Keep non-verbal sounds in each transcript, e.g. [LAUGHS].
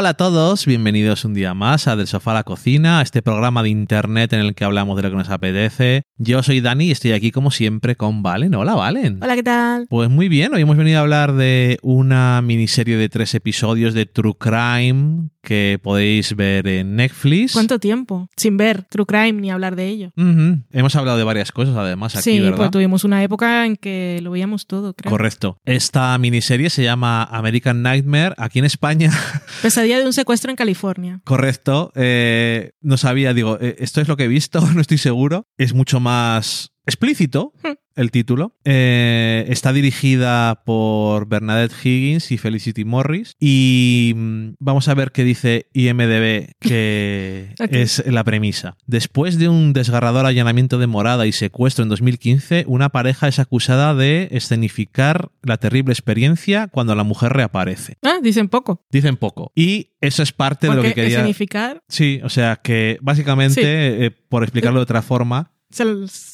Hola a todos, bienvenidos un día más a Del Sofá a la Cocina, a este programa de internet en el que hablamos de lo que nos apetece. Yo soy Dani y estoy aquí como siempre con Valen. Hola Valen. Hola, ¿qué tal? Pues muy bien, hoy hemos venido a hablar de una miniserie de tres episodios de True Crime que podéis ver en Netflix. ¿Cuánto tiempo? Sin ver True Crime ni hablar de ello. Hemos hablado de varias cosas además aquí, sí, ¿verdad? pues tuvimos una época en que lo veíamos todo, creo. Correcto. Esta miniserie se llama American Nightmare. Aquí en España Pesadilla de un secuestro en California. Correcto. Eh, no sabía, digo, eh, esto es lo que he visto, [LAUGHS] no estoy seguro. Es mucho más explícito Hmm. El título. Eh, está dirigida por Bernadette Higgins y Felicity Morris. Y mm, vamos a ver qué dice IMDB, que [LAUGHS] es la premisa. Después de un desgarrador allanamiento de morada y secuestro en 2015, una pareja es acusada de escenificar la terrible experiencia cuando la mujer reaparece. Ah, dicen poco. Dicen poco. Y eso es parte de lo que quería. significar Sí, o sea que básicamente, Sí. eh, por explicarlo de otra forma, se,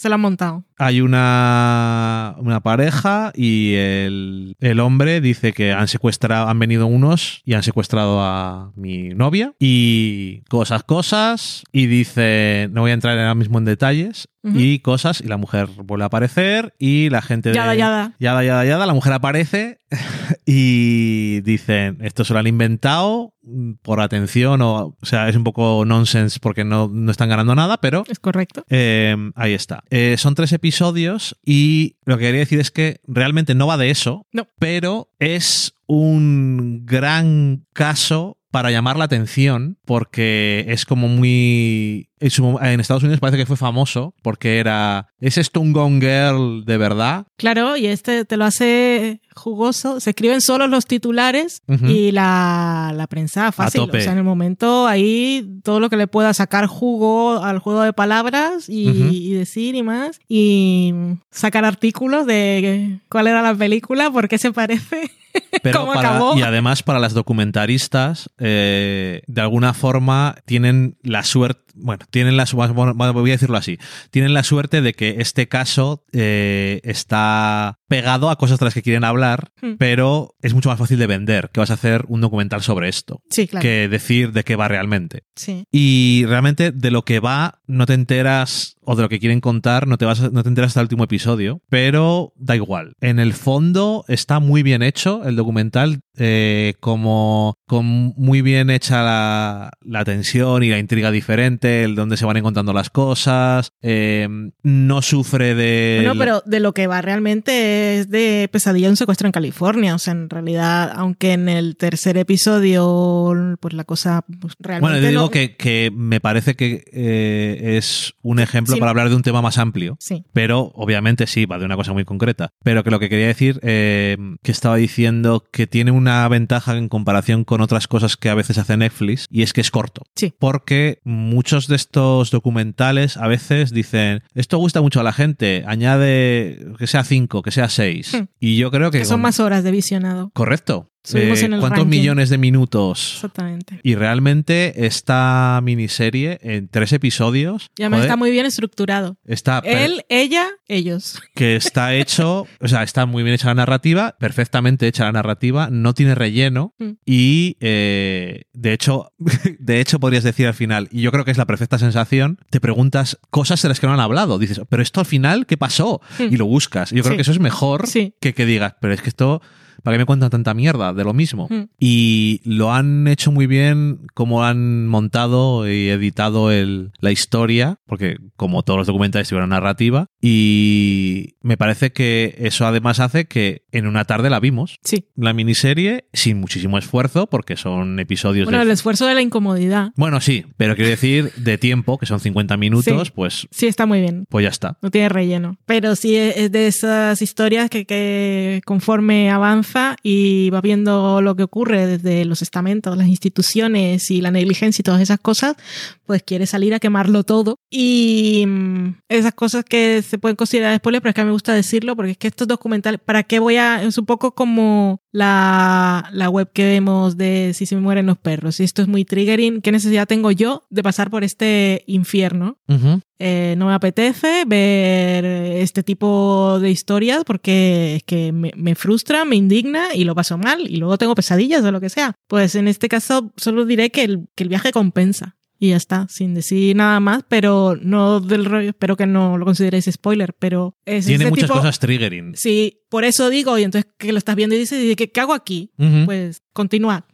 lo han montado. hay una, una pareja y el, el hombre dice que han secuestrado, han venido unos y han secuestrado a mi novia y cosas, cosas y dice, no voy a entrar ahora mismo en detalles Y cosas y la mujer vuelve a aparecer y la gente de... Yada, yada. Yada, yada, yada, la mujer aparece [LAUGHS] y dicen, esto se lo han inventado por atención o, o sea, es un poco nonsense porque no, no están ganando nada, pero Es correcto. eh, ahí está. Eh, son tres episodios y lo que quería decir es que realmente no va de eso, No. pero es un gran caso para llamar la atención porque es como muy... En, su- en Estados Unidos parece que fue famoso porque era... ¿Es esto un Gone Girl de verdad? Claro, y este te lo hace jugoso. Se escriben solo los titulares Ujú. y la, la prensa fácil. O sea, en el momento ahí todo lo que le pueda sacar jugo al juego de palabras y, Ujú. y decir y más. Y sacar artículos de cuál era la película, por qué se parece. [LAUGHS] Pero ¿Cómo para- acabó? y además para las documentaristas, eh, de alguna forma tienen la suerte, bueno, tienen la voy a decirlo así, tienen la suerte de que este caso eh, está pegado a cosas de las que quieren hablar, Hmm. pero es mucho más fácil de vender que vas a hacer un documental sobre esto Sí, claro. que decir de qué va realmente. Sí. Y realmente de lo que va no te enteras, o de lo que quieren contar, no te, vas, no te enteras hasta el último episodio, pero da igual. En el fondo está muy bien hecho el documental, eh, como con muy bien hecha la, la tensión y la intriga diferente, el donde se van encontrando las cosas, eh, no sufre de... Bueno, pero de lo que va realmente es de pesadilla un secuestro en California. O sea, en realidad, aunque en el tercer episodio, pues la cosa pues, realmente. Bueno, yo digo no- que, que me parece que eh, es un ejemplo Sí. para hablar de un tema más amplio. Sí. Pero obviamente sí, va de una cosa muy concreta. Pero que lo que quería decir, eh, que estaba diciendo que tiene una ventaja en comparación con otras cosas que a veces hace Netflix, y es que es corto. Sí. Porque muchos de estos documentales a veces dicen, esto gusta mucho a la gente, añade que sea cinco, que sea seis. Hmm. Y yo creo que... Que son con- más horas de visionado. Correcto. Subimos en el ¿Cuántos ranking. millones de minutos? Exactamente. Y realmente esta miniserie en tres episodios Y además joder, está muy bien estructurado. está Él, ella, ellos. que está hecho, o sea, está muy bien hecha la narrativa, perfectamente hecha la narrativa, no tiene relleno Mm. y eh, de hecho, [LAUGHS] de hecho podrías decir al final, y yo creo que es la perfecta sensación, te preguntas cosas de las que no han hablado, dices, pero esto al final, ¿qué pasó? Mm. Y lo buscas. Yo creo Sí. que eso es mejor Sí. que que digas, pero es que esto ¿Para qué me cuentan tanta mierda de lo mismo? Mm. Y lo han hecho muy bien como han montado y editado el, la historia, porque como todos los documentales tienen una narrativa, y me parece que eso además hace que en una tarde la vimos. Sí. La miniserie sin muchísimo esfuerzo, porque son episodios Bueno, de... el esfuerzo de la incomodidad. Bueno, sí, pero quiero decir de tiempo, que son 50 minutos, Sí. pues, Sí, está muy bien. pues ya está. No tiene relleno. Pero sí es es de esas historias que, que conforme avanza y va viendo lo que ocurre desde los estamentos, las instituciones y la negligencia y todas esas cosas, pues quiere salir a quemarlo todo. Y mm, esas cosas que se pueden considerar spoilers, pero es que a mí me gusta decirlo porque es que estos documentales, ¿para qué voy a...? Es un poco como la, la web que vemos de si se mueren los perros. Y esto es muy triggering. ¿Qué necesidad tengo yo de pasar por este infierno? Eh, no me apetece ver este tipo de historias porque es que me, me frustra, me indigna y lo paso mal y luego tengo pesadillas o lo que sea. Pues en este caso solo diré que el, que el viaje compensa. Y ya está, sin decir nada más, pero no del rollo, espero que no lo consideréis spoiler, pero es Tiene muchas tipo- cosas triggering. Sí, por eso digo, y entonces que lo estás viendo y dices, ¿y ¿qué, qué hago aquí? Pues continúa,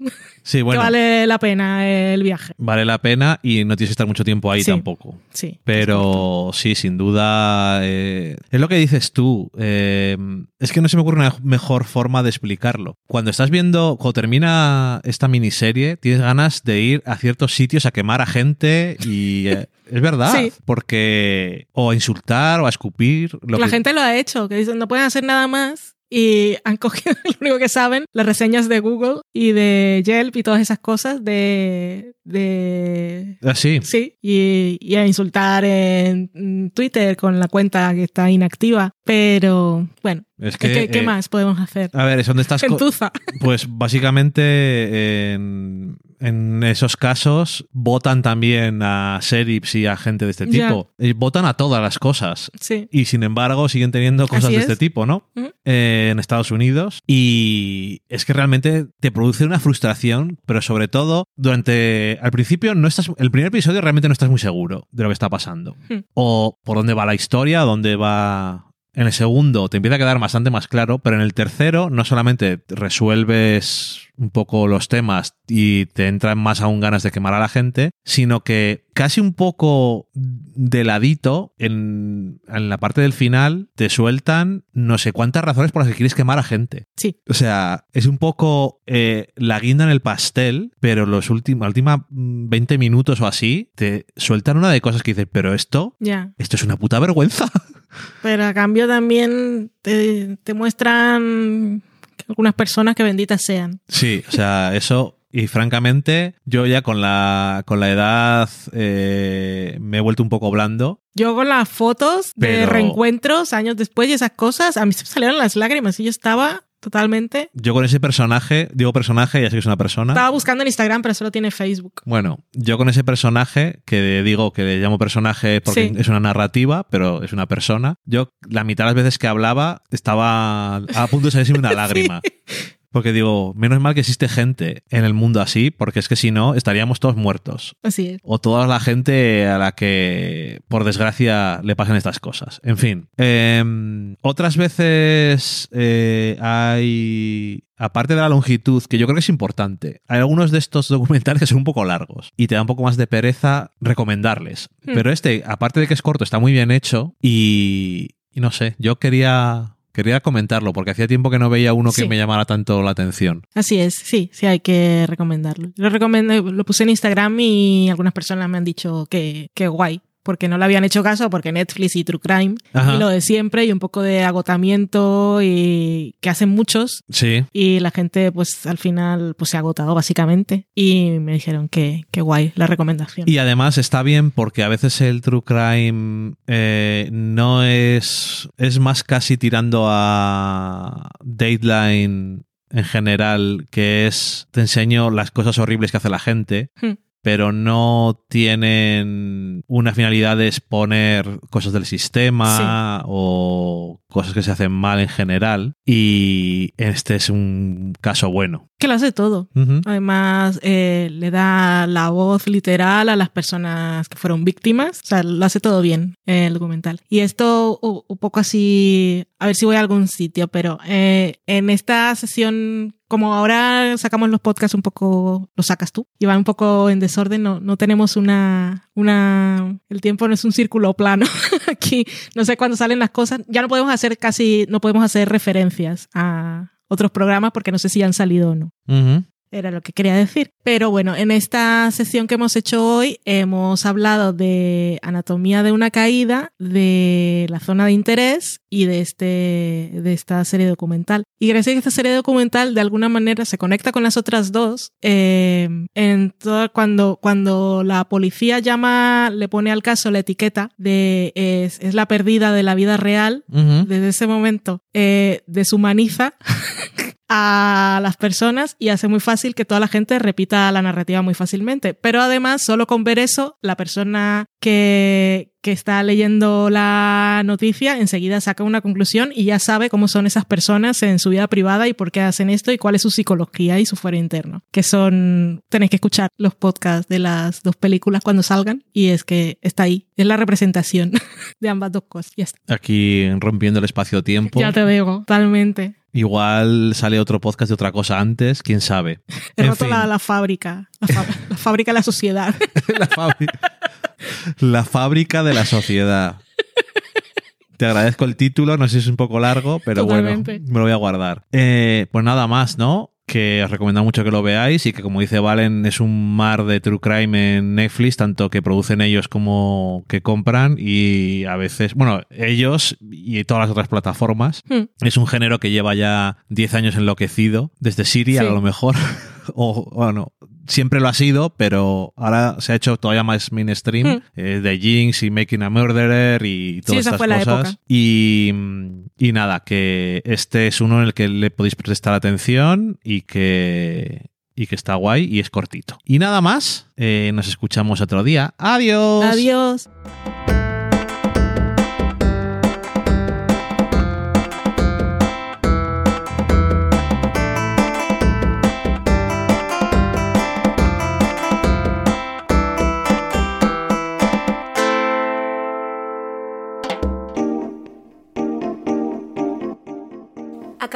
sí, [LAUGHS] bueno, que vale. vale la pena el viaje. la pena y no tienes que estar mucho tiempo ahí Sí. tampoco. Sí. Pero sí, sin duda. eh, es lo que dices tú. eh, es que no se me ocurre una mejor forma de explicarlo. Cuando estás viendo, cuando termina esta miniserie, tienes ganas de ir a ciertos sitios a quemar a gente y. eh, [LAUGHS] es verdad. Sí. Porque. O a insultar o a escupir. Lo la que- gente lo ha hecho, que dicen no pueden hacer nada más y han [LAUGHS] cogido lo único que saben, las reseñas de Google y de Yelp y todas esas cosas de... de Así. Sí, y, y a insultar en Twitter con la cuenta que está inactiva. Pero bueno, Es ¿qué, que. qué eh, más podemos hacer? A ver, son de estas cosas. Pues básicamente en, en esos casos votan también a sheriffs y a gente de este tipo. Y votan a todas las cosas. Sí. Y sin embargo siguen teniendo cosas Así de es. este tipo, ¿no? Ujú. Eh, en Estados Unidos. Y es que realmente te produce una frustración, pero sobre todo durante... Al principio no estás... El primer episodio realmente no estás muy seguro de lo que está pasando. Hmm. O por dónde va la historia, dónde va... En el segundo te empieza a quedar bastante más claro, pero en el tercero no solamente resuelves un poco los temas y te entran más aún ganas de quemar a la gente, sino que casi un poco de ladito, en, en la parte del final, te sueltan no sé cuántas razones por las que quieres quemar a gente. Sí. O sea, es un poco eh, la guinda en el pastel, pero los últimos, última 20 minutos o así, te sueltan una de cosas que dices, pero esto, esto es una puta vergüenza. Pero a cambio también te, te muestran algunas personas que benditas sean. Sí, o sea, eso. Y francamente, yo ya con la, con la edad eh, me he vuelto un poco blando. Yo con las fotos de Pero- reencuentros años después y esas cosas, a mí se me salieron las lágrimas y yo estaba totalmente... Yo con ese personaje, digo personaje, ya sé que es una persona. Estaba buscando en Instagram, pero solo tiene Facebook. Bueno, yo con ese personaje, que digo que le llamo personaje porque Sí. es una narrativa, pero es una persona, yo la mitad de las veces que hablaba estaba a punto de salirme una [LAUGHS] lágrima. Porque digo, menos mal que existe gente en el mundo así, porque es que si no, estaríamos todos muertos. Así es. O toda la gente a la que, por desgracia, le pasan estas cosas. En fin. em, otras veces eh, hay. Aparte de la longitud, que yo creo que es importante, hay algunos de estos documentales que son un poco largos y te da un poco más de pereza recomendarles. Hmm. Pero este, aparte de que es corto, está muy bien hecho y, y no sé, yo quería, quería comentarlo porque hacía tiempo que no veía uno que me llamara tanto la atención. Así es, sí, sí hay que recomendarlo. Lo recomendé, lo puse en Instagram y algunas personas me han dicho que, que guay, porque no le habían hecho caso, porque Netflix y True Crime Ajá. y lo de siempre y un poco de agotamiento y que hacen muchos Sí. y la gente pues al final pues se ha agotado básicamente y me dijeron que, que guay la recomendación. Y además está bien porque a veces el true crime eh, no es. es más casi tirando a Dateline en general, que es. te enseño las cosas horribles que hace la gente. Hmm. Pero no tienen una finalidad de exponer cosas del sistema o cosas que se hacen mal en general. Y este es un caso bueno. Que lo hace todo. Además, eh, le da la voz literal a las personas que fueron víctimas. O sea, lo hace todo bien eh, el documental. Y esto, un poco así, a ver si voy a algún sitio, pero eh, en esta sesión, como ahora sacamos los podcasts un poco, los sacas tú, y van un poco en desorden, no, no tenemos una, una, el tiempo no es un círculo plano. [LAUGHS] Aquí, no sé cuándo salen las cosas. Ya no podemos hacer casi, no podemos hacer referencias a otros programas porque no sé si han salido o no. Era lo que quería decir. Pero bueno, en esta sesión que hemos hecho hoy hemos hablado de anatomía de una caída, de la zona de interés y de, este, de esta serie documental. Y gracias a esta serie documental de alguna manera se conecta con las otras dos, eh, en todo- cuando, cuando la policía llama, le pone al caso la etiqueta de es, es la perdida de la vida real, Ujú. desde ese momento eh, deshumaniza [LAUGHS] a las personas y hace muy fácil que toda la gente repita la narrativa muy fácilmente. Pero además, solo con ver eso, la persona que, que está leyendo la noticia enseguida saca una conclusión y ya sabe cómo son esas personas en su vida privada y por qué hacen esto y cuál es su psicología y su fuero interno. Que son, tenéis que escuchar los podcasts de las dos películas cuando salgan y es que está ahí, es la representación [LAUGHS] de ambas dos cosas. Ya está. Aquí rompiendo el espacio-tiempo. Ya te veo, totalmente. Igual sale otro podcast de otra cosa antes, quién sabe. [LAUGHS] He En roto fin. la, la fábrica, la, fa- [LAUGHS] la fábrica de la sociedad. [LAUGHS] la, fábrica, la fábrica de la sociedad. Te agradezco el título, no sé si es un poco largo, pero Totalmente. bueno, me lo voy a guardar. Eh, pues nada más, ¿no? Que os recomiendo mucho que lo veáis y que, como dice Valen, es un mar de true crime en Netflix, tanto que producen ellos como que compran y a veces, bueno, ellos y todas las otras plataformas. Hmm. Es un género que lleva ya 10 años enloquecido, desde Siria Sí. a lo mejor. [LAUGHS] o bueno, siempre lo ha sido, pero ahora se ha hecho todavía más mainstream. Hmm. eh, de Jinx y Making a Murderer y todas esa estas fue la cosas. época. Y, y nada, que este es uno en el que le podéis prestar atención y que, y que está guay y es cortito. Y nada más, eh, nos escuchamos otro día. Adiós. Adiós.